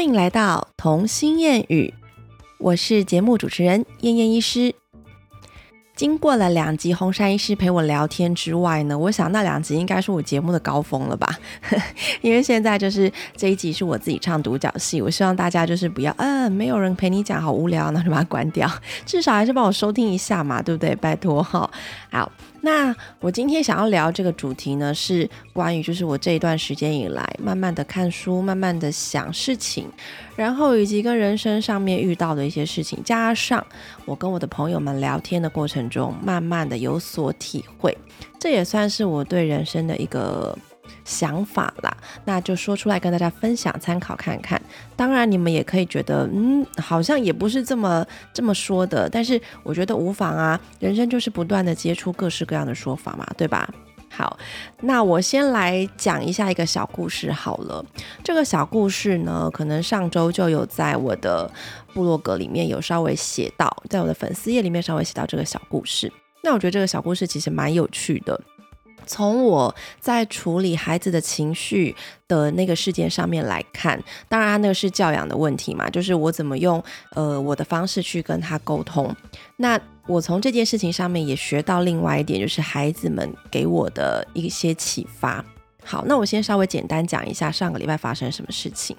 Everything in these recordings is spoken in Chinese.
欢迎来到童心谚语，我是节目主持人燕燕医师。经过了两集红山医师陪我聊天之外呢，我想那两集应该是我节目的高峰了吧？因为现在就是这一集是我自己唱独角戏，我希望大家就是不要，嗯，没有人陪你讲，好无聊，那就把它关掉，至少还是帮我收听一下嘛，对不对？拜托哈，好。那我今天想要聊这个主题呢，是关于就是我这一段时间以来，慢慢的看书，慢慢的想事情，然后以及跟人生上面遇到的一些事情，加上我跟我的朋友们聊天的过程中，慢慢的有所体会，这也算是我对人生的一个。想法啦，那就说出来跟大家分享参考看看。当然，你们也可以觉得，嗯，好像也不是这么这么说的，但是我觉得无妨啊。人生就是不断的接触各式各样的说法嘛，对吧？好，那我先来讲一下一个小故事好了。这个小故事呢，可能上周就有在我的部落格里面有稍微写到，在我的粉丝页里面稍微写到这个小故事。那我觉得这个小故事其实蛮有趣的。从我在处理孩子的情绪的那个事件上面来看，当然那个是教养的问题嘛，就是我怎么用呃我的方式去跟他沟通。那我从这件事情上面也学到另外一点，就是孩子们给我的一些启发。好，那我先稍微简单讲一下上个礼拜发生什么事情。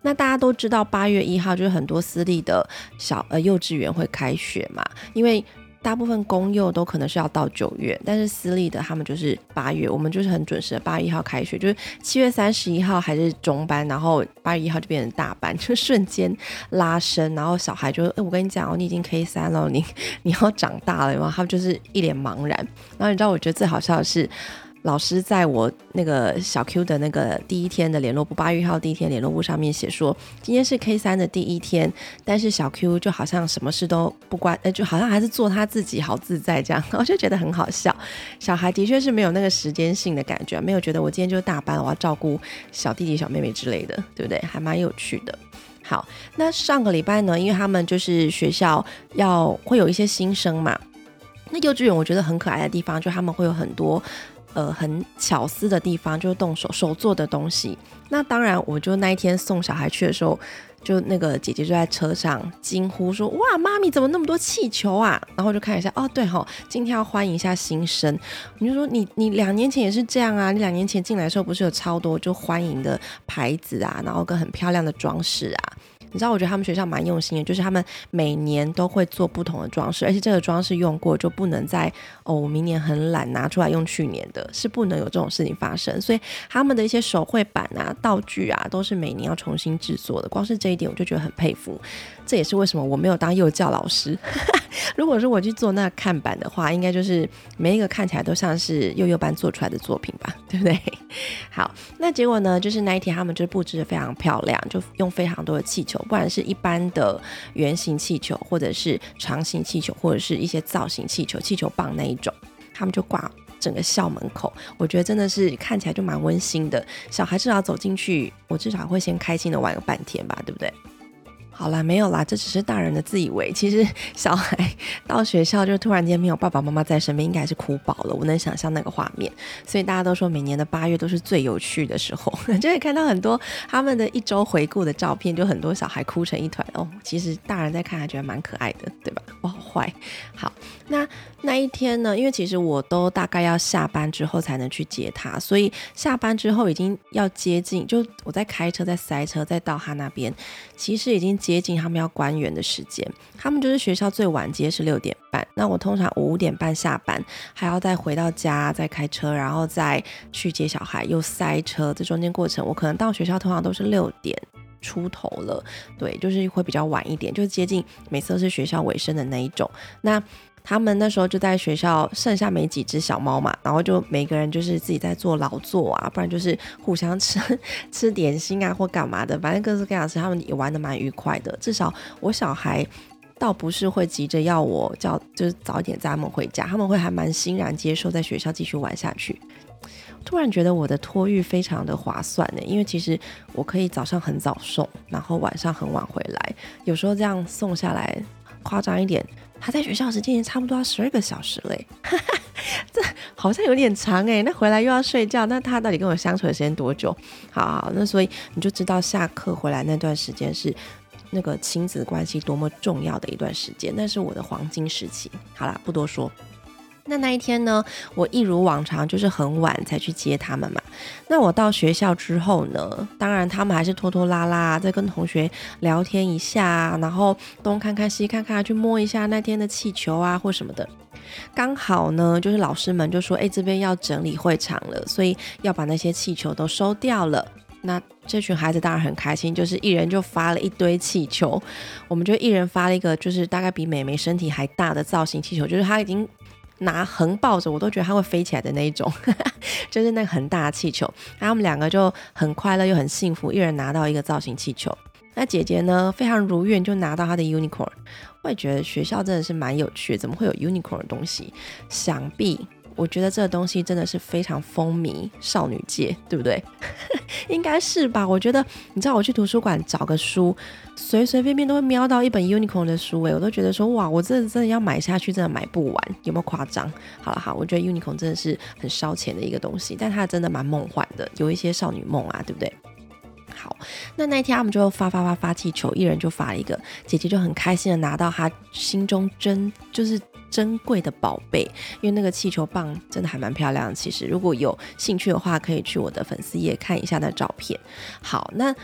那大家都知道，八月一号就是很多私立的小呃幼稚园会开学嘛，因为。大部分公幼都可能是要到九月，但是私立的他们就是八月，我们就是很准时的八月一号开学，就是七月三十一号还是中班，然后八月一号就变成大班，就瞬间拉伸，然后小孩就，哎，我跟你讲哦，你已经 K 三了，你你要长大了然后？他们就是一脸茫然。然后你知道，我觉得最好笑的是。老师在我那个小 Q 的那个第一天的联络部，八月一号第一天联络部上面写说，今天是 K 三的第一天，但是小 Q 就好像什么事都不关，呃，就好像还是做他自己，好自在这样，我就觉得很好笑。小孩的确是没有那个时间性的感觉，没有觉得我今天就是大班，我要照顾小弟弟、小妹妹之类的，对不对？还蛮有趣的。好，那上个礼拜呢，因为他们就是学校要会有一些新生嘛，那幼稚园我觉得很可爱的地方，就他们会有很多。呃，很巧思的地方就是动手手做的东西。那当然，我就那一天送小孩去的时候，就那个姐姐就在车上惊呼说：“哇，妈咪怎么那么多气球啊？”然后就看一下，哦，对哈，今天要欢迎一下新生。你就说你你两年前也是这样啊？你两年前进来的时候不是有超多就欢迎的牌子啊，然后跟很漂亮的装饰啊？你知道，我觉得他们学校蛮用心的，就是他们每年都会做不同的装饰，而且这个装饰用过就不能再哦，我明年很懒拿出来用去年的，是不能有这种事情发生。所以他们的一些手绘板啊、道具啊，都是每年要重新制作的。光是这一点，我就觉得很佩服。这也是为什么我没有当幼教老师。如果说我去做那看板的话，应该就是每一个看起来都像是幼幼班做出来的作品吧，对不对？好，那结果呢，就是那一天他们就布置的非常漂亮，就用非常多的气球，不管是一般的圆形气球，或者是长形气球，或者是一些造型气球、气球棒那一种，他们就挂整个校门口。我觉得真的是看起来就蛮温馨的，小孩至少走进去，我至少会先开心的玩个半天吧，对不对？好啦，没有啦，这只是大人的自以为。其实小孩到学校就突然间没有爸爸妈妈在身边，应该是哭饱了。我能想象那个画面，所以大家都说每年的八月都是最有趣的时候，就会看到很多他们的一周回顾的照片，就很多小孩哭成一团哦。其实大人在看还觉得蛮可爱的，对吧？我好坏。好，那那一天呢？因为其实我都大概要下班之后才能去接他，所以下班之后已经要接近，就我在开车，在塞车，再到他那边，其实已经。接近他们要关园的时间，他们就是学校最晚接是六点半，那我通常五点半下班，还要再回到家再开车，然后再去接小孩，又塞车，这中间过程我可能到学校通常都是六点出头了，对，就是会比较晚一点，就接近每次都是学校尾声的那一种，那。他们那时候就在学校，剩下没几只小猫嘛，然后就每个人就是自己在做劳作啊，不然就是互相吃吃点心啊或干嘛的，反正各式各样的，他们也玩的蛮愉快的。至少我小孩倒不是会急着要我叫，就是早一点载他们回家，他们会还蛮欣然接受在学校继续玩下去。突然觉得我的托育非常的划算呢，因为其实我可以早上很早送，然后晚上很晚回来，有时候这样送下来，夸张一点。他在学校时间也差不多要十二个小时嘞，这好像有点长哎。那回来又要睡觉，那他到底跟我相处的时间多久？好好，那所以你就知道下课回来那段时间是那个亲子关系多么重要的一段时间，那是我的黄金时期。好啦，不多说。那那一天呢，我一如往常就是很晚才去接他们嘛。那我到学校之后呢，当然他们还是拖拖拉拉，在跟同学聊天一下，然后东看看西看看，去摸一下那天的气球啊或什么的。刚好呢，就是老师们就说，哎，这边要整理会场了，所以要把那些气球都收掉了。那这群孩子当然很开心，就是一人就发了一堆气球，我们就一人发了一个，就是大概比美眉身体还大的造型气球，就是他已经。拿横抱着，我都觉得它会飞起来的那一种，就是那个很大的气球。然后我们两个就很快乐又很幸福，一人拿到一个造型气球。那姐姐呢，非常如愿就拿到她的 unicorn。我也觉得学校真的是蛮有趣，怎么会有 unicorn 的东西？想必。我觉得这个东西真的是非常风靡少女界，对不对？应该是吧。我觉得，你知道我去图书馆找个书，随随便便都会瞄到一本 Unicorn 的书，诶，我都觉得说，哇，我真的真的要买下去，真的买不完，有没有夸张？好了好，我觉得 Unicorn 真的是很烧钱的一个东西，但它真的蛮梦幻的，有一些少女梦啊，对不对？好，那那一天他们就发发发发气球，一人就发了一个，姐姐就很开心的拿到她心中真就是珍贵的宝贝，因为那个气球棒真的还蛮漂亮。其实如果有兴趣的话，可以去我的粉丝页看一下那照片。好，那。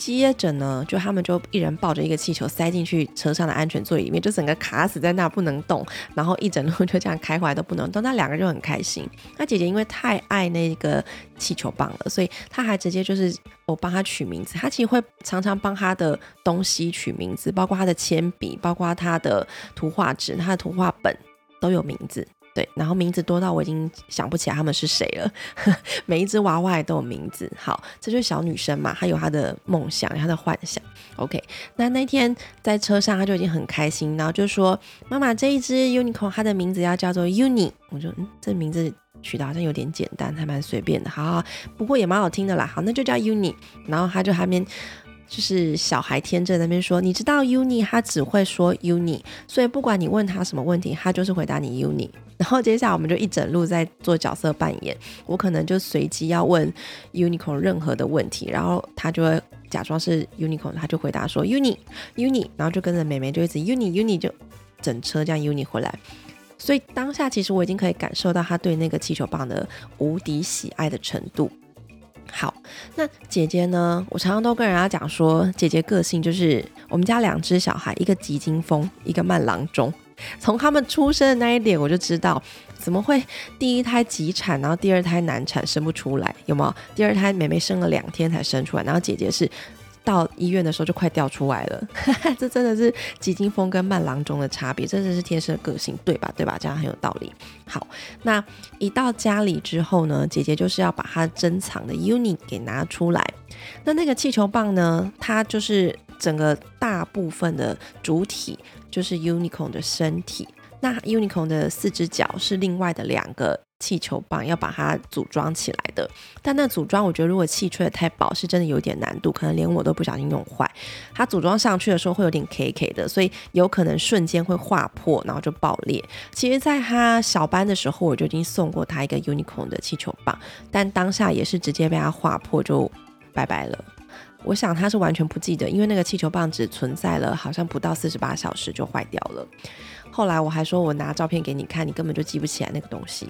接着呢，就他们就一人抱着一个气球塞进去车上的安全座椅里面，就整个卡死在那不能动，然后一整路就这样开回来都不能动。那两个就很开心。那姐姐因为太爱那个气球棒了，所以她还直接就是我帮她取名字。她其实会常常帮她的东西取名字，包括她的铅笔，包括她的图画纸、她的图画本都有名字。对，然后名字多到我已经想不起来他们是谁了。每一只娃娃也都有名字。好，这就是小女生嘛，她有她的梦想，她的幻想。OK，那那天在车上，她就已经很开心，然后就说：“妈妈，这一只 unicorn 它的名字要叫做 uni。”我就嗯，这名字取得好像有点简单，还蛮随便的。好，不过也蛮好听的啦。好，那就叫 uni。然后她就还没。就是小孩天真那边说，你知道 uni，他只会说 uni，所以不管你问他什么问题，他就是回答你 uni。然后接下来我们就一整路在做角色扮演，我可能就随机要问 unicorn 任何的问题，然后他就会假装是 unicorn，他就回答说 uni uni，然后就跟着妹妹就一直 uni uni 就整车这样 uni 回来。所以当下其实我已经可以感受到他对那个气球棒的无敌喜爱的程度。好，那姐姐呢？我常常都跟人家讲说，姐姐个性就是我们家两只小孩，一个急惊风，一个慢郎中。从他们出生的那一点，我就知道怎么会第一胎急产，然后第二胎难产，生不出来，有没有？第二胎妹妹生了两天才生出来，然后姐姐是。到医院的时候就快掉出来了，这真的是急惊风跟慢郎中的差别，真的是天生的个性，对吧？对吧？这样很有道理。好，那一到家里之后呢，姐姐就是要把她珍藏的 uni 给拿出来。那那个气球棒呢，它就是整个大部分的主体就是 unicorn 的身体，那 unicorn 的四只脚是另外的两个。气球棒要把它组装起来的，但那组装我觉得如果气吹的太薄，是真的有点难度，可能连我都不小心弄坏。它组装上去的时候会有点 K K 的，所以有可能瞬间会划破，然后就爆裂。其实，在他小班的时候，我就已经送过他一个 Unicorn 的气球棒，但当下也是直接被他划破，就拜拜了。我想他是完全不记得，因为那个气球棒只存在了好像不到四十八小时就坏掉了。后来我还说我拿照片给你看，你根本就记不起来那个东西。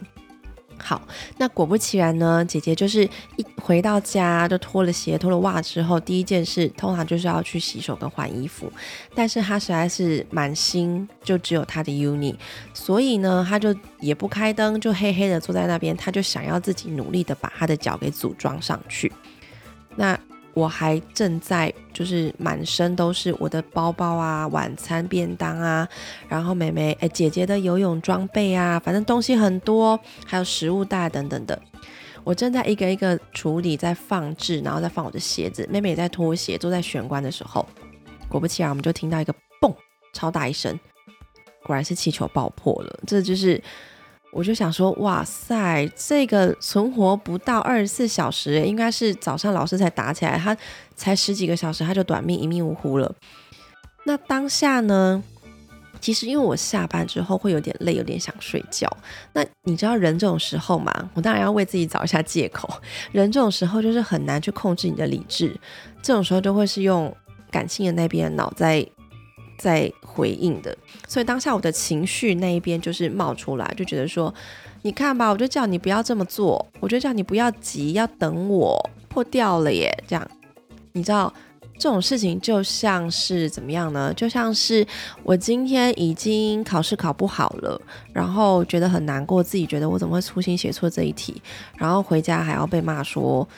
好，那果不其然呢，姐姐就是一回到家就脱了鞋、脱了袜之后，第一件事通常就是要去洗手跟换衣服。但是她实在是蛮新就只有她的 uni，所以呢，她就也不开灯，就黑黑的坐在那边，她就想要自己努力的把她的脚给组装上去。那。我还正在就是满身都是我的包包啊、晚餐便当啊，然后妹妹哎姐姐的游泳装备啊，反正东西很多，还有食物袋等等的。我正在一个一个处理，在放置，然后再放我的鞋子。妹妹也在脱鞋，坐在玄关的时候，果不其然，我们就听到一个嘣，超大一声，果然是气球爆破了。这就是。我就想说，哇塞，这个存活不到二十四小时，应该是早上老师才打起来，他才十几个小时他就短命一命呜呼了。那当下呢，其实因为我下班之后会有点累，有点想睡觉。那你知道人这种时候嘛，我当然要为自己找一下借口。人这种时候就是很难去控制你的理智，这种时候就会是用感性的那边脑在在回应的。所以当下我的情绪那一边就是冒出来，就觉得说，你看吧，我就叫你不要这么做，我就叫你不要急，要等我破掉了耶，这样，你知道。这种事情就像是怎么样呢？就像是我今天已经考试考不好了，然后觉得很难过，自己觉得我怎么会粗心写错这一题，然后回家还要被骂说：“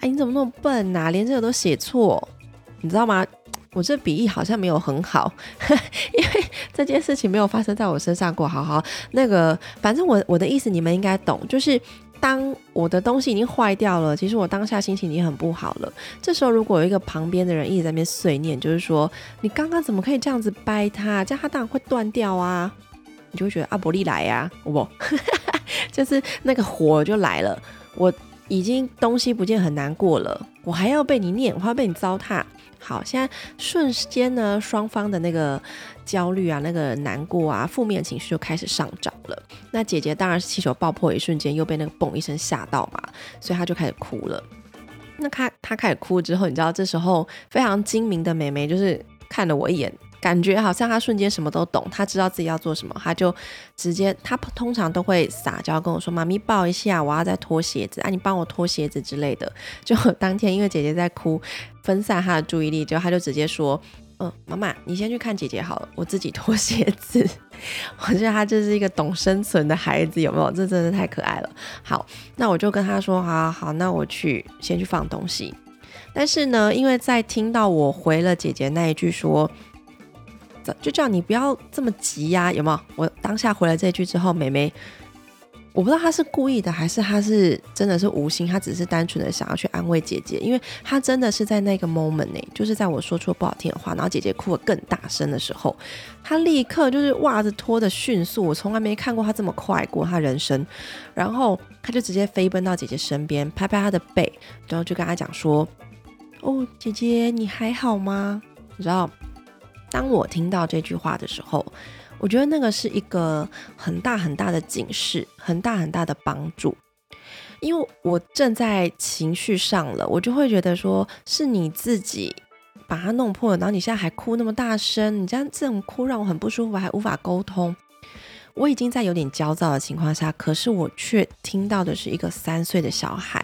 哎，你怎么那么笨呐？连这个都写错，你知道吗？”我这笔译好像没有很好，因为这件事情没有发生在我身上过。好好，那个反正我我的意思你们应该懂，就是。当我的东西已经坏掉了，其实我当下心情已经很不好了。这时候如果有一个旁边的人一直在那边碎念，就是说你刚刚怎么可以这样子掰它，这样它当然会断掉啊，你就会觉得阿伯利来呀，不，就是那个火就来了。我已经东西不见很难过了，我还要被你念，我还要被你糟蹋。好，现在瞬间呢，双方的那个焦虑啊，那个难过啊，负面情绪就开始上涨了。那姐姐当然是气球爆破一瞬间又被那个嘣一声吓到嘛，所以她就开始哭了。那她她开始哭之后，你知道这时候非常精明的美眉就是看了我一眼。感觉好像他瞬间什么都懂，他知道自己要做什么，他就直接，他通常都会撒娇跟我说：“妈咪抱一下，我要再脱鞋子，啊，你帮我脱鞋子之类的。”就当天因为姐姐在哭，分散他的注意力，就他就直接说：“嗯，妈妈，你先去看姐姐好了，我自己脱鞋子。” 我觉得他就是一个懂生存的孩子，有没有？这真的太可爱了。好，那我就跟他说：“好好，那我去先去放东西。”但是呢，因为在听到我回了姐姐那一句说。就叫你不要这么急呀，有没有？我当下回了这一句之后，美眉，我不知道她是故意的还是她是真的是无心，她只是单纯的想要去安慰姐姐，因为她真的是在那个 moment 呢，就是在我说出不好听的话，然后姐姐哭得更大声的时候，她立刻就是袜子脱的迅速，我从来没看过她这么快过她人生，然后她就直接飞奔到姐姐身边，拍拍她的背，然后就跟她讲说：“哦，姐姐你还好吗？你知道？”当我听到这句话的时候，我觉得那个是一个很大很大的警示，很大很大的帮助。因为我正在情绪上了，我就会觉得说是你自己把它弄破了，然后你现在还哭那么大声，你这样这种哭让我很不舒服，还无法沟通。我已经在有点焦躁的情况下，可是我却听到的是一个三岁的小孩，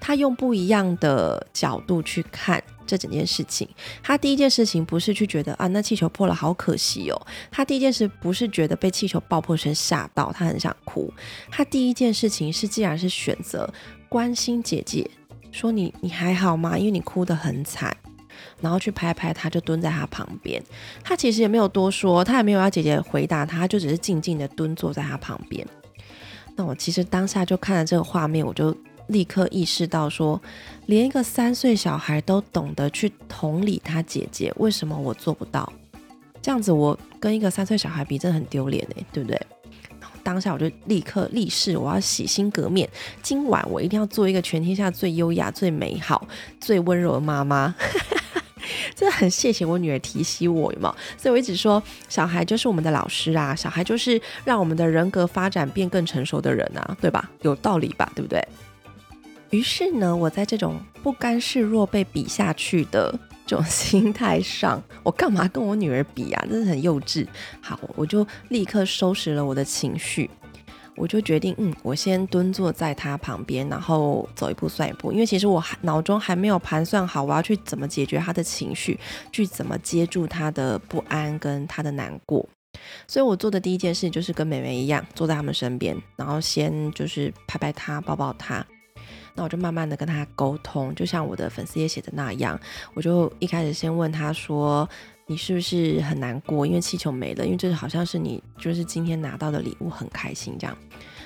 他用不一样的角度去看。这整件事情，他第一件事情不是去觉得啊，那气球破了好可惜哦。他第一件事不是觉得被气球爆破声吓到，他很想哭。他第一件事情是，既然是选择关心姐姐，说你你还好吗？因为你哭得很惨，然后去拍拍他，就蹲在他旁边。他其实也没有多说，他也没有要姐姐回答他，就只是静静的蹲坐在他旁边。那我其实当下就看了这个画面，我就。立刻意识到，说连一个三岁小孩都懂得去同理他姐姐，为什么我做不到？这样子，我跟一个三岁小孩比，真的很丢脸哎，对不对？当下我就立刻立誓，我要洗心革面，今晚我一定要做一个全天下最优雅、最美好、最温柔的妈妈。真的很谢谢我女儿提醒我，有有？所以我一直说，小孩就是我们的老师啊，小孩就是让我们的人格发展变更成熟的人啊，对吧？有道理吧？对不对？于是呢，我在这种不甘示弱被比下去的这种心态上，我干嘛跟我女儿比啊？真的很幼稚。好，我就立刻收拾了我的情绪，我就决定，嗯，我先蹲坐在她旁边，然后走一步算一步。因为其实我脑中还没有盘算好，我要去怎么解决她的情绪，去怎么接住她的不安跟她的难过。所以我做的第一件事就是跟美美一样，坐在他们身边，然后先就是拍拍她，抱抱她。那我就慢慢的跟他沟通，就像我的粉丝也写的那样，我就一开始先问他说：“你是不是很难过？因为气球没了，因为这好像是你就是今天拿到的礼物，很开心这样。”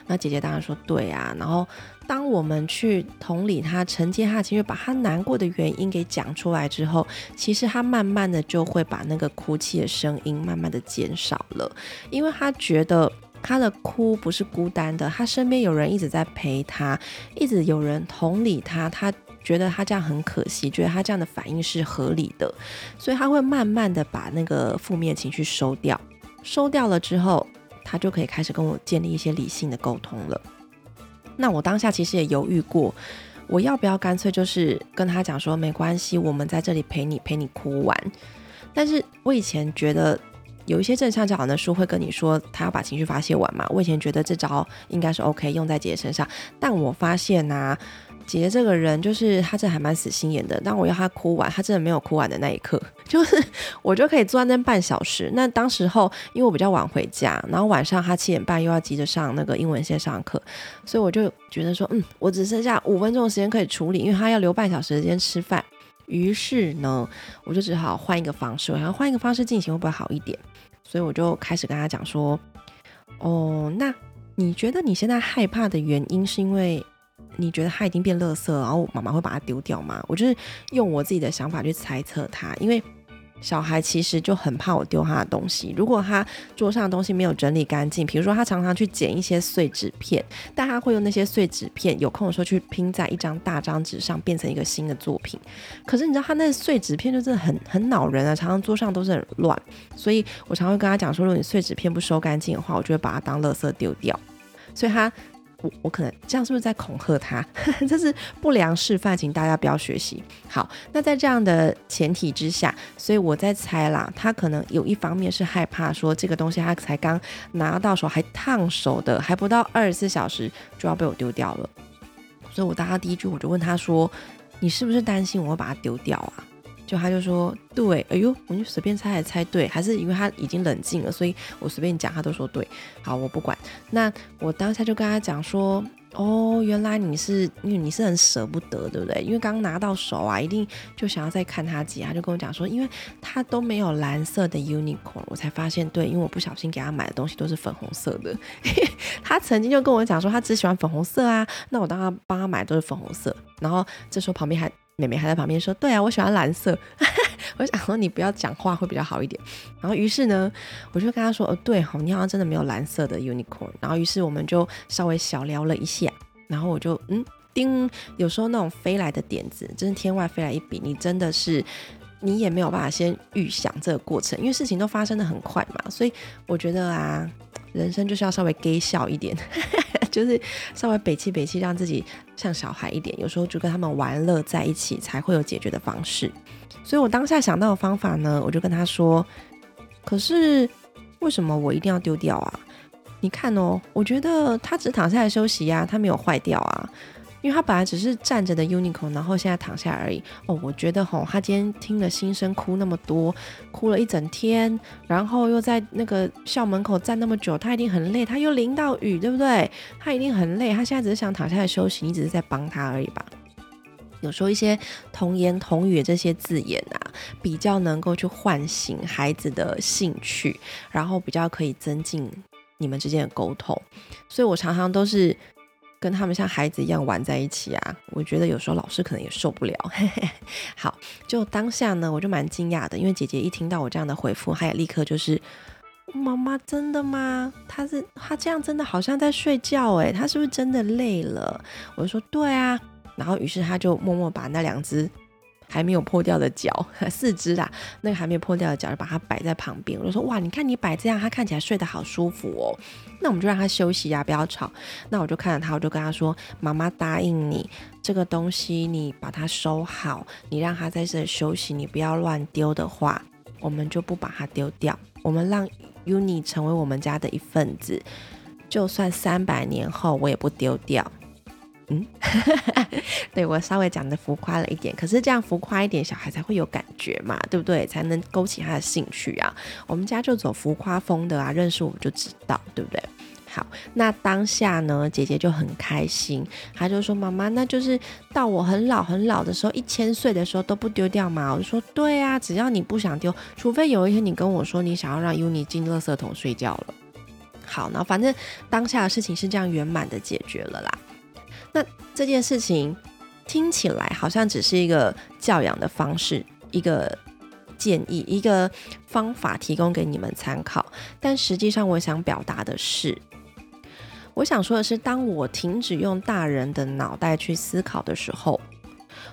那姐姐当然说：“对啊。”然后当我们去同理他、承接他的情绪，把他难过的原因给讲出来之后，其实他慢慢的就会把那个哭泣的声音慢慢的减少了，因为他觉得。他的哭不是孤单的，他身边有人一直在陪他，一直有人同理他，他觉得他这样很可惜，觉得他这样的反应是合理的，所以他会慢慢的把那个负面情绪收掉。收掉了之后，他就可以开始跟我建立一些理性的沟通了。那我当下其实也犹豫过，我要不要干脆就是跟他讲说，没关系，我们在这里陪你陪你哭完。但是我以前觉得有一些正向教养的书会跟你说，他要把情绪发泄完嘛。我以前觉得这招应该是 OK 用在姐姐身上，但我发现呐。姐姐这个人就是她，这还蛮死心眼的。当我要她哭完，她真的没有哭完的那一刻，就是我就可以坐在那半小时。那当时候，因为我比较晚回家，然后晚上她七点半又要急着上那个英文线上课，所以我就觉得说，嗯，我只剩下五分钟的时间可以处理，因为她要留半小时时间吃饭。于是呢，我就只好换一个方式，我想换一个方式进行会不会好一点？所以我就开始跟他讲说，哦，那你觉得你现在害怕的原因是因为？你觉得他已经变垃圾，然后妈妈会把它丢掉吗？我就是用我自己的想法去猜测他，因为小孩其实就很怕我丢他的东西。如果他桌上的东西没有整理干净，比如说他常常去捡一些碎纸片，但他会用那些碎纸片有空的时候去拼在一张大张纸上，变成一个新的作品。可是你知道他那碎纸片就真的很很恼人啊，常常桌上都是很乱。所以我常会跟他讲说，如果你碎纸片不收干净的话，我就会把它当垃圾丢掉。所以他。我可能这样是不是在恐吓他？这是不良示范，请大家不要学习。好，那在这样的前提之下，所以我在猜啦，他可能有一方面是害怕说这个东西他才刚拿到手还烫手的，还不到二十四小时就要被我丢掉了。所以我当他第一句我就问他说：“你是不是担心我会把它丢掉啊？”就他就说对，哎呦，我就随便猜还猜对，还是因为他已经冷静了，所以我随便讲他都说对。好，我不管。那我当下就跟他讲说，哦，原来你是因为你是很舍不得，对不对？因为刚拿到手啊，一定就想要再看他几。他就跟我讲说，因为他都没有蓝色的 unicorn，我才发现对，因为我不小心给他买的东西都是粉红色的。他曾经就跟我讲说，他只喜欢粉红色啊。那我当他帮他买都是粉红色，然后这时候旁边还。妹妹还在旁边说：“对啊，我喜欢蓝色。”我想说你不要讲话会比较好一点。然后于是呢，我就跟他说：“哦，对哈，你好像真的没有蓝色的 unicorn。”然后于是我们就稍微小聊了一下。然后我就嗯，叮，有时候那种飞来的点子，真是天外飞来一笔，你真的是你也没有办法先预想这个过程，因为事情都发生的很快嘛。所以我觉得啊，人生就是要稍微给笑一点。就是稍微北气北气，让自己像小孩一点。有时候就跟他们玩乐在一起，才会有解决的方式。所以我当下想到的方法呢，我就跟他说：“可是为什么我一定要丢掉啊？你看哦，我觉得他只躺下来休息呀，他没有坏掉啊。”因为他本来只是站着的 unicorn，然后现在躺下而已。哦，我觉得吼，他今天听了新生哭那么多，哭了一整天，然后又在那个校门口站那么久，他一定很累。他又淋到雨，对不对？他一定很累。他现在只是想躺下来休息，你只是在帮他而已吧？有时候一些童言童语这些字眼啊，比较能够去唤醒孩子的兴趣，然后比较可以增进你们之间的沟通。所以我常常都是。跟他们像孩子一样玩在一起啊，我觉得有时候老师可能也受不了。好，就当下呢，我就蛮惊讶的，因为姐姐一听到我这样的回复，她也立刻就是妈妈真的吗？她是她这样真的好像在睡觉诶，她是不是真的累了？我就说对啊，然后于是她就默默把那两只。还没有破掉的脚，四肢啦，那个还没有破掉的脚就把它摆在旁边。我就说哇，你看你摆这样，它看起来睡得好舒服哦。那我们就让它休息呀，不要吵。那我就看着它，我就跟它说：“妈妈答应你，这个东西你把它收好，你让它在这里休息，你不要乱丢的话，我们就不把它丢掉。我们让 Uni 成为我们家的一份子，就算三百年后我也不丢掉。”嗯，对我稍微讲的浮夸了一点，可是这样浮夸一点，小孩才会有感觉嘛，对不对？才能勾起他的兴趣啊。我们家就走浮夸风的啊，认识我们就知道，对不对？好，那当下呢，姐姐就很开心，她就说：“妈妈，那就是到我很老很老的时候，一千岁的时候都不丢掉吗？”我就说：“对啊，只要你不想丢，除非有一天你跟我说你想要让 Uni 进垃圾桶睡觉了。”好，那反正当下的事情是这样圆满的解决了啦。那这件事情听起来好像只是一个教养的方式，一个建议，一个方法提供给你们参考。但实际上，我想表达的是，我想说的是，当我停止用大人的脑袋去思考的时候，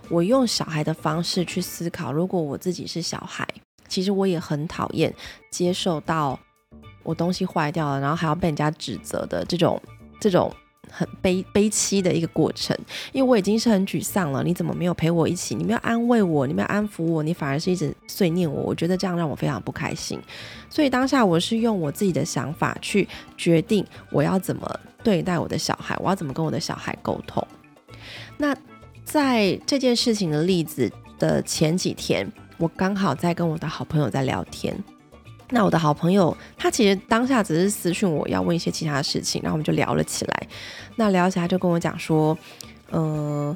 我用小孩的方式去思考。如果我自己是小孩，其实我也很讨厌接受到我东西坏掉了，然后还要被人家指责的这种这种很悲悲戚的一个过程。因为我已经是很沮丧了，你怎么没有陪我一起？你没有安慰我，你没有安抚我，你反而是一直碎念我。我觉得这样让我非常不开心。所以当下我是用我自己的想法去决定我要怎么对待我的小孩，我要怎么跟我的小孩沟通。那在这件事情的例子的前几天，我刚好在跟我的好朋友在聊天。那我的好朋友，他其实当下只是私讯我要问一些其他的事情，然后我们就聊了起来。那聊起来就跟我讲说，呃，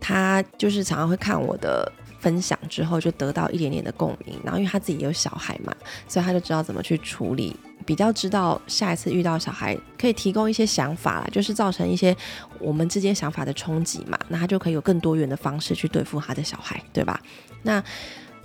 他就是常常会看我的分享之后，就得到一点点的共鸣。然后因为他自己也有小孩嘛，所以他就知道怎么去处理，比较知道下一次遇到小孩可以提供一些想法啦，就是造成一些我们之间想法的冲击嘛。那他就可以有更多元的方式去对付他的小孩，对吧？那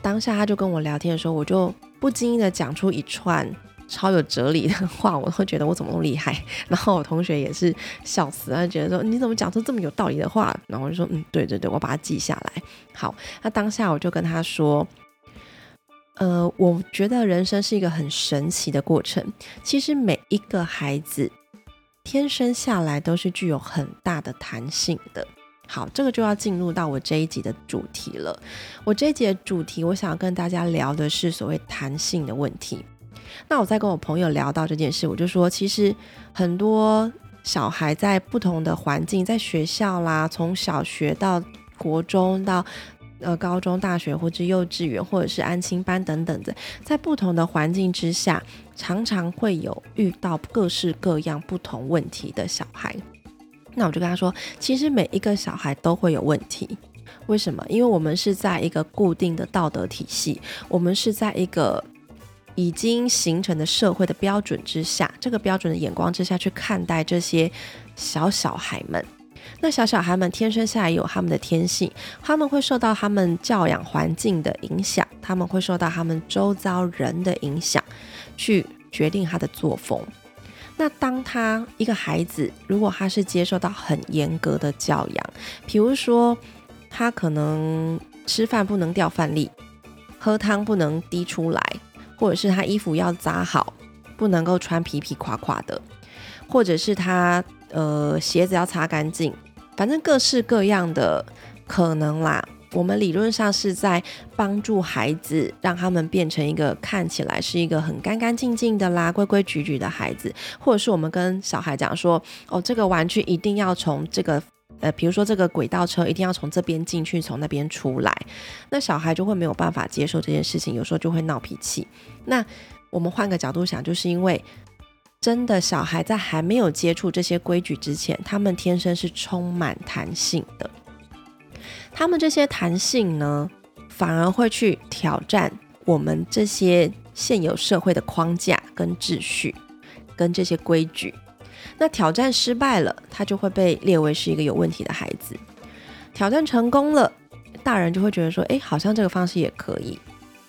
当下他就跟我聊天的时候，我就。不经意的讲出一串超有哲理的话，我会觉得我怎么那么厉害。然后我同学也是笑死，他觉得说你怎么讲出这么有道理的话？然后我就说嗯，对对对，我把它记下来。好，那当下我就跟他说，呃，我觉得人生是一个很神奇的过程。其实每一个孩子天生下来都是具有很大的弹性的。好，这个就要进入到我这一集的主题了。我这一集的主题，我想要跟大家聊的是所谓弹性的问题。那我在跟我朋友聊到这件事，我就说，其实很多小孩在不同的环境，在学校啦，从小学到国中到呃高中、大学或者幼稚园，或者是安亲班等等的，在不同的环境之下，常常会有遇到各式各样不同问题的小孩。那我就跟他说，其实每一个小孩都会有问题，为什么？因为我们是在一个固定的道德体系，我们是在一个已经形成的社会的标准之下，这个标准的眼光之下去看待这些小小孩们。那小小孩们天生下来有他们的天性，他们会受到他们教养环境的影响，他们会受到他们周遭人的影响，去决定他的作风。那当他一个孩子，如果他是接受到很严格的教养，比如说他可能吃饭不能掉饭粒，喝汤不能滴出来，或者是他衣服要扎好，不能够穿皮皮垮垮的，或者是他呃鞋子要擦干净，反正各式各样的可能啦。我们理论上是在帮助孩子，让他们变成一个看起来是一个很干干净净的啦、规规矩矩的孩子，或者是我们跟小孩讲说，哦，这个玩具一定要从这个，呃，比如说这个轨道车一定要从这边进去，从那边出来，那小孩就会没有办法接受这件事情，有时候就会闹脾气。那我们换个角度想，就是因为真的小孩在还没有接触这些规矩之前，他们天生是充满弹性的。他们这些弹性呢，反而会去挑战我们这些现有社会的框架跟秩序，跟这些规矩。那挑战失败了，他就会被列为是一个有问题的孩子；挑战成功了，大人就会觉得说，哎，好像这个方式也可以，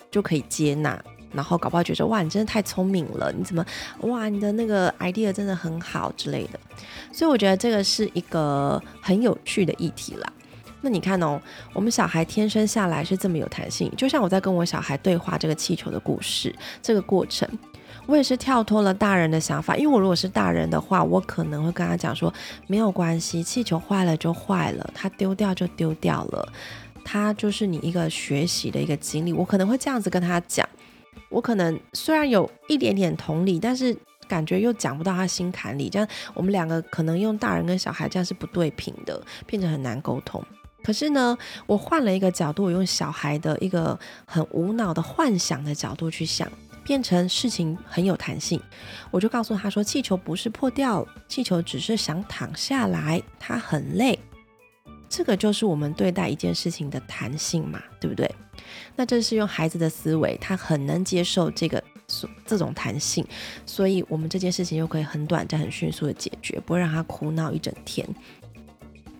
就可以接纳。然后搞不好觉得，哇，你真的太聪明了，你怎么，哇，你的那个 idea 真的很好之类的。所以我觉得这个是一个很有趣的议题啦。那你看哦，我们小孩天生下来是这么有弹性，就像我在跟我小孩对话这个气球的故事，这个过程，我也是跳脱了大人的想法，因为我如果是大人的话，我可能会跟他讲说，没有关系，气球坏了就坏了，它丢掉就丢掉了，它就是你一个学习的一个经历，我可能会这样子跟他讲，我可能虽然有一点点同理，但是感觉又讲不到他心坎里，这样我们两个可能用大人跟小孩这样是不对平的，变成很难沟通。可是呢，我换了一个角度，我用小孩的一个很无脑的幻想的角度去想，变成事情很有弹性。我就告诉他说，气球不是破掉，气球只是想躺下来，它很累。这个就是我们对待一件事情的弹性嘛，对不对？那这是用孩子的思维，他很能接受这个这种弹性，所以我们这件事情又可以很短暂、很迅速的解决，不会让他哭闹一整天。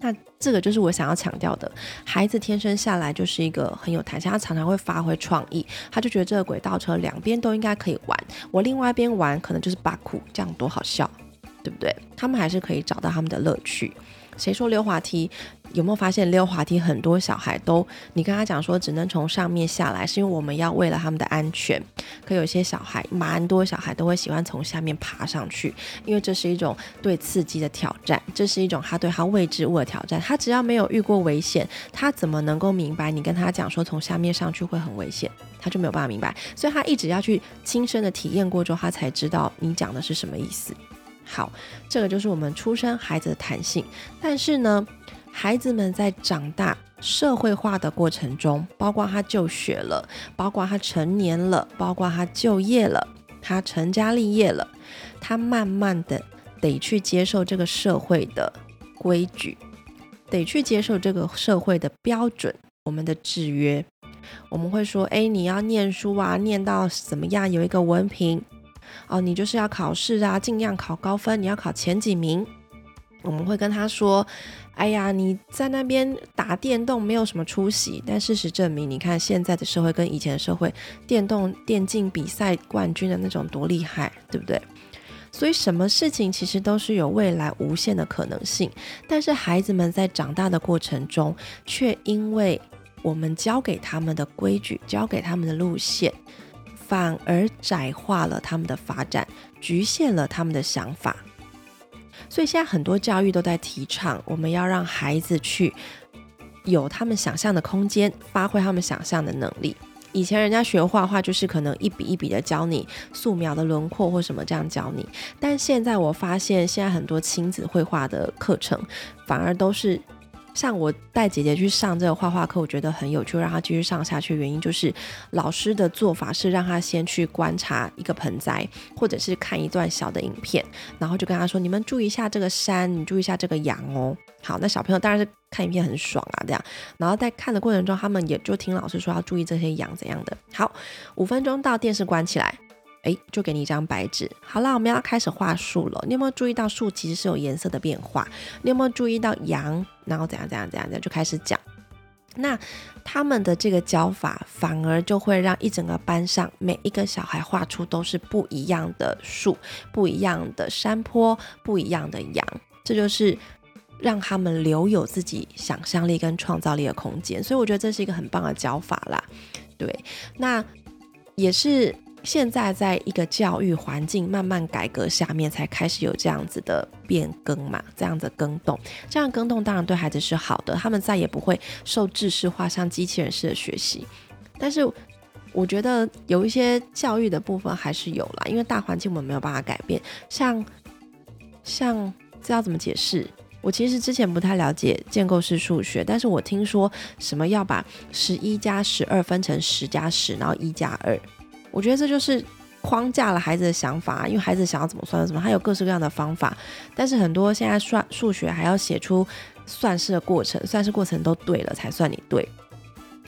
那这个就是我想要强调的，孩子天生下来就是一个很有弹性，他常常会发挥创意，他就觉得这个轨道车两边都应该可以玩，我另外一边玩可能就是巴库，这样多好笑，对不对？他们还是可以找到他们的乐趣。谁说溜滑梯？有没有发现溜滑梯很多小孩都，你跟他讲说只能从上面下来，是因为我们要为了他们的安全。可有些小孩，蛮多小孩都会喜欢从下面爬上去，因为这是一种对刺激的挑战，这是一种他对他未知物的挑战。他只要没有遇过危险，他怎么能够明白你跟他讲说从下面上去会很危险？他就没有办法明白。所以他一直要去亲身的体验过之后，他才知道你讲的是什么意思。好，这个就是我们出生孩子的弹性，但是呢？孩子们在长大、社会化的过程中，包括他就学了，包括他成年了，包括他就业了，他成家立业了，他慢慢的得去接受这个社会的规矩，得去接受这个社会的标准，我们的制约。我们会说，哎，你要念书啊，念到怎么样，有一个文凭，哦，你就是要考试啊，尽量考高分，你要考前几名。我们会跟他说。哎呀，你在那边打电动没有什么出息，但事实证明，你看现在的社会跟以前的社会，电动电竞比赛冠军的那种多厉害，对不对？所以什么事情其实都是有未来无限的可能性，但是孩子们在长大的过程中，却因为我们教给他们的规矩、教给他们的路线，反而窄化了他们的发展，局限了他们的想法。所以现在很多教育都在提倡，我们要让孩子去有他们想象的空间，发挥他们想象的能力。以前人家学画画就是可能一笔一笔的教你素描的轮廓或什么这样教你，但现在我发现现在很多亲子绘画的课程反而都是。像我带姐姐去上这个画画课，我觉得很有趣，让她继续上下去。原因就是老师的做法是让她先去观察一个盆栽，或者是看一段小的影片，然后就跟她说：“你们注意一下这个山，你注意一下这个羊哦。”好，那小朋友当然是看影片很爽啊，这样。然后在看的过程中，他们也就听老师说要注意这些羊怎样的。好，五分钟到，电视关起来。哎，就给你一张白纸。好了，我们要开始画树了。你有没有注意到树其实是有颜色的变化？你有没有注意到羊？然后怎样怎样怎样？就开始讲。那他们的这个教法，反而就会让一整个班上每一个小孩画出都是不一样的树、不一样的山坡、不一样的羊。这就是让他们留有自己想象力跟创造力的空间。所以我觉得这是一个很棒的教法啦。对，那也是。现在在一个教育环境慢慢改革下面，才开始有这样子的变更嘛，这样子更动，这样更动当然对孩子是好的，他们再也不会受制式化、像机器人式的学习。但是我觉得有一些教育的部分还是有啦，因为大环境我们没有办法改变。像像这要怎么解释？我其实之前不太了解建构式数学，但是我听说什么要把十一加十二分成十加十，然后一加二。我觉得这就是框架了孩子的想法，因为孩子想要怎么算怎么，他有各式各样的方法。但是很多现在算数学还要写出算式的过程，算式过程都对了才算你对。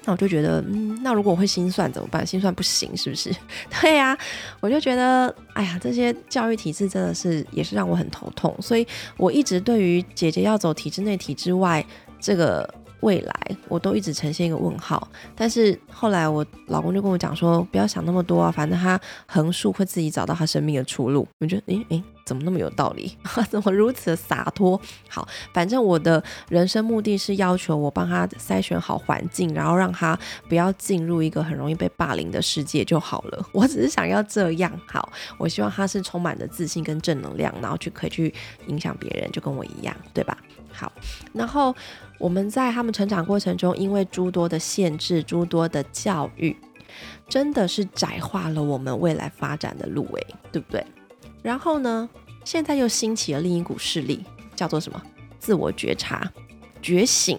那我就觉得，嗯，那如果我会心算怎么办？心算不行是不是？对呀，我就觉得，哎呀，这些教育体制真的是也是让我很头痛。所以我一直对于姐姐要走体制内、体制外这个。未来我都一直呈现一个问号，但是后来我老公就跟我讲说，不要想那么多啊，反正他横竖会自己找到他生命的出路。我觉得，诶诶，怎么那么有道理？怎么如此的洒脱？好，反正我的人生目的是要求我帮他筛选好环境，然后让他不要进入一个很容易被霸凌的世界就好了。我只是想要这样好，我希望他是充满着自信跟正能量，然后去可以去影响别人，就跟我一样，对吧？好，然后。我们在他们成长过程中，因为诸多的限制、诸多的教育，真的是窄化了我们未来发展的路，诶，对不对？然后呢，现在又兴起了另一股势力，叫做什么？自我觉察、觉醒，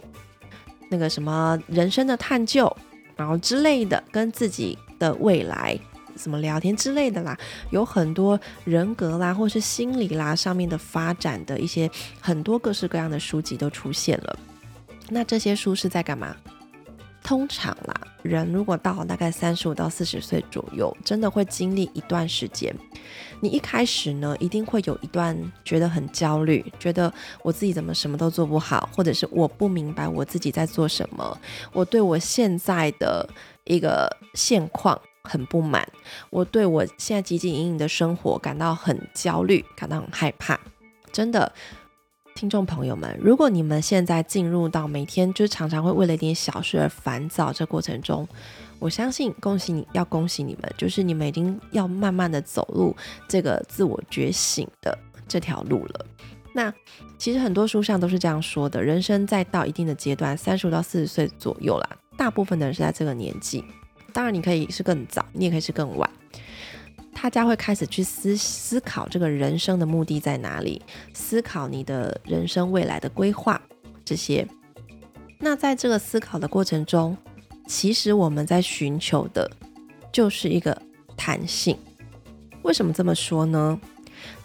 那个什么人生的探究，然后之类的，跟自己的未来怎么聊天之类的啦，有很多人格啦，或是心理啦上面的发展的一些很多各式各样的书籍都出现了。那这些书是在干嘛？通常啦，人如果到大概三十五到四十岁左右，真的会经历一段时间。你一开始呢，一定会有一段觉得很焦虑，觉得我自己怎么什么都做不好，或者是我不明白我自己在做什么，我对我现在的一个现况很不满，我对我现在汲汲营营的生活感到很焦虑，感到很害怕，真的。听众朋友们，如果你们现在进入到每天就常常会为了一点小事而烦躁这过程中，我相信恭喜你要恭喜你们，就是你们已经要慢慢的走入这个自我觉醒的这条路了。那其实很多书上都是这样说的，人生再到一定的阶段，三十五到四十岁左右啦，大部分的人是在这个年纪。当然你可以是更早，你也可以是更晚。大家会开始去思思考这个人生的目的在哪里，思考你的人生未来的规划这些。那在这个思考的过程中，其实我们在寻求的就是一个弹性。为什么这么说呢？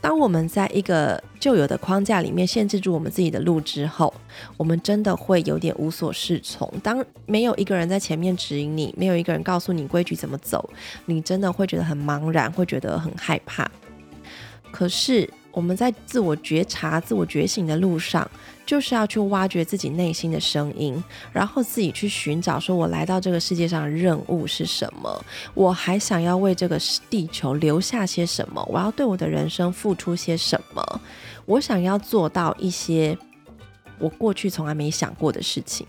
当我们在一个旧有的框架里面限制住我们自己的路之后，我们真的会有点无所适从。当没有一个人在前面指引你，没有一个人告诉你规矩怎么走，你真的会觉得很茫然，会觉得很害怕。可是。我们在自我觉察、自我觉醒的路上，就是要去挖掘自己内心的声音，然后自己去寻找，说我来到这个世界上的任务是什么？我还想要为这个地球留下些什么？我要对我的人生付出些什么？我想要做到一些我过去从来没想过的事情。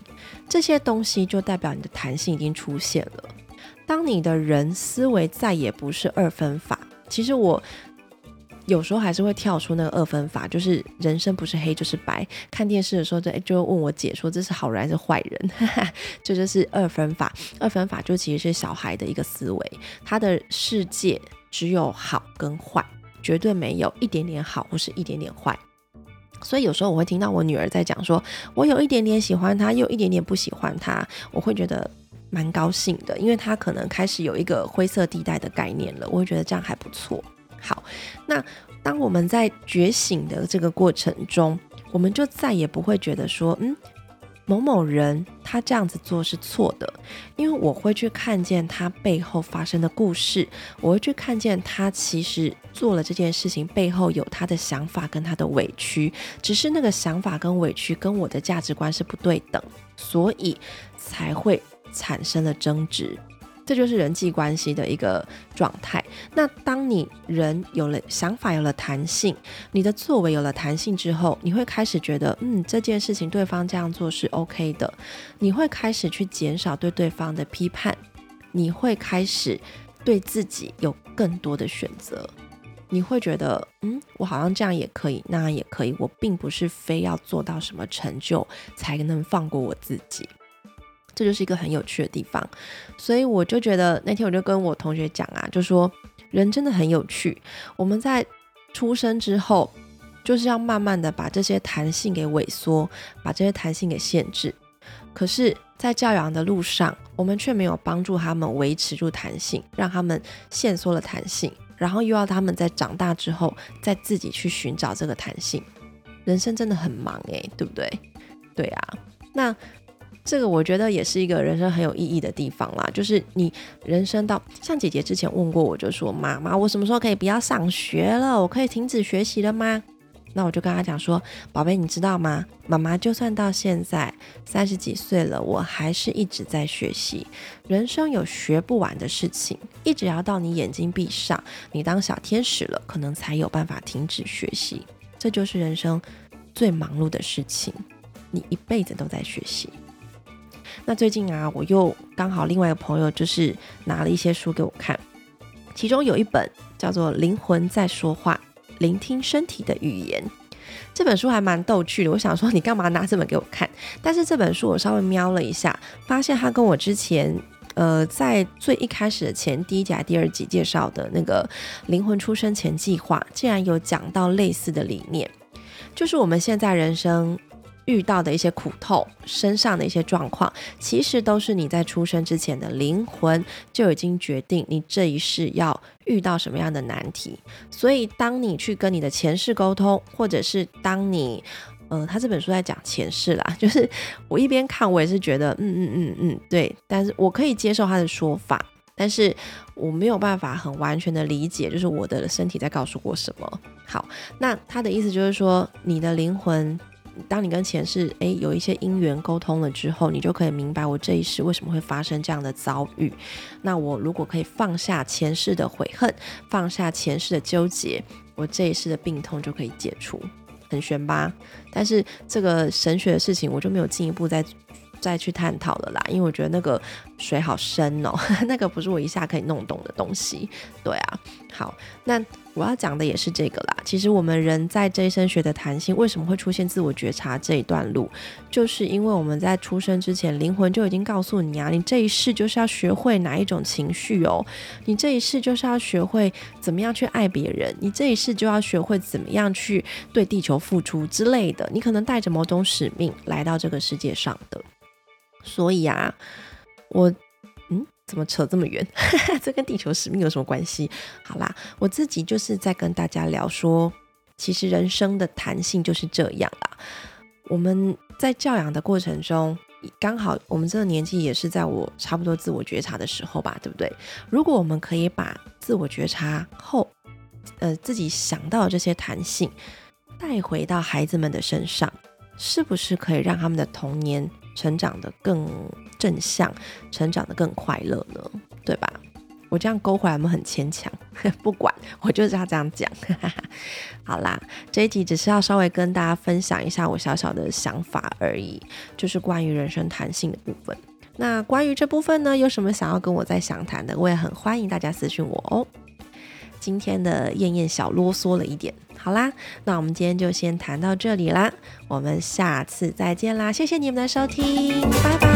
这些东西就代表你的弹性已经出现了。当你的人思维再也不是二分法，其实我。有时候还是会跳出那个二分法，就是人生不是黑就是白。看电视的时候，就就问我姐说这是好人还是坏人，这就是二分法。二分法就其实是小孩的一个思维，他的世界只有好跟坏，绝对没有一点点好或是一点点坏。所以有时候我会听到我女儿在讲说，我有一点点喜欢他，又有一点点不喜欢他，我会觉得蛮高兴的，因为他可能开始有一个灰色地带的概念了，我会觉得这样还不错。好，那当我们在觉醒的这个过程中，我们就再也不会觉得说，嗯，某某人他这样子做是错的，因为我会去看见他背后发生的故事，我会去看见他其实做了这件事情背后有他的想法跟他的委屈，只是那个想法跟委屈跟我的价值观是不对等，所以才会产生了争执。这就是人际关系的一个状态。那当你人有了想法，有了弹性，你的作为有了弹性之后，你会开始觉得，嗯，这件事情对方这样做是 OK 的。你会开始去减少对对方的批判，你会开始对自己有更多的选择。你会觉得，嗯，我好像这样也可以，那样也可以。我并不是非要做到什么成就才能放过我自己。这就是一个很有趣的地方，所以我就觉得那天我就跟我同学讲啊，就说人真的很有趣。我们在出生之后，就是要慢慢的把这些弹性给萎缩，把这些弹性给限制。可是，在教养的路上，我们却没有帮助他们维持住弹性，让他们限缩了弹性，然后又要他们在长大之后再自己去寻找这个弹性。人生真的很忙诶，对不对？对啊，那。这个我觉得也是一个人生很有意义的地方啦，就是你人生到像姐姐之前问过我，就说妈妈，我什么时候可以不要上学了？我可以停止学习了吗？那我就跟她讲说，宝贝，你知道吗？妈妈就算到现在三十几岁了，我还是一直在学习。人生有学不完的事情，一直要到你眼睛闭上，你当小天使了，可能才有办法停止学习。这就是人生最忙碌的事情，你一辈子都在学习。那最近啊，我又刚好另外一个朋友就是拿了一些书给我看，其中有一本叫做《灵魂在说话：聆听身体的语言》。这本书还蛮逗趣的，我想说你干嘛拿这本给我看？但是这本书我稍微瞄了一下，发现它跟我之前呃在最一开始的前第一集、第二集介绍的那个灵魂出生前计划，竟然有讲到类似的理念，就是我们现在人生。遇到的一些苦痛，身上的一些状况，其实都是你在出生之前的灵魂就已经决定你这一世要遇到什么样的难题。所以，当你去跟你的前世沟通，或者是当你，呃，他这本书在讲前世啦，就是我一边看，我也是觉得，嗯嗯嗯嗯，对，但是我可以接受他的说法，但是我没有办法很完全的理解，就是我的身体在告诉我什么。好，那他的意思就是说，你的灵魂。当你跟前世诶有一些因缘沟通了之后，你就可以明白我这一世为什么会发生这样的遭遇。那我如果可以放下前世的悔恨，放下前世的纠结，我这一世的病痛就可以解除。很玄吧？但是这个神学的事情，我就没有进一步再再去探讨了啦，因为我觉得那个水好深哦，那个不是我一下可以弄懂的东西。对啊，好，那。我要讲的也是这个啦。其实我们人在这一生学的弹性，为什么会出现自我觉察这一段路，就是因为我们在出生之前，灵魂就已经告诉你啊，你这一世就是要学会哪一种情绪哦，你这一世就是要学会怎么样去爱别人，你这一世就要学会怎么样去对地球付出之类的。你可能带着某种使命来到这个世界上的，所以啊，我嗯。怎么扯这么远？这跟地球使命有什么关系？好啦，我自己就是在跟大家聊说，其实人生的弹性就是这样啦。我们在教养的过程中，刚好我们这个年纪也是在我差不多自我觉察的时候吧，对不对？如果我们可以把自我觉察后，呃，自己想到的这些弹性带回到孩子们的身上，是不是可以让他们的童年？成长的更正向，成长的更快乐呢，对吧？我这样勾回来，我们很牵强。不管，我就是要这样讲。好啦，这一集只是要稍微跟大家分享一下我小小的想法而已，就是关于人生弹性的部分。那关于这部分呢，有什么想要跟我再详谈的，我也很欢迎大家私信我哦。今天的燕燕小啰嗦了一点。好啦，那我们今天就先谈到这里啦，我们下次再见啦，谢谢你们的收听，拜拜。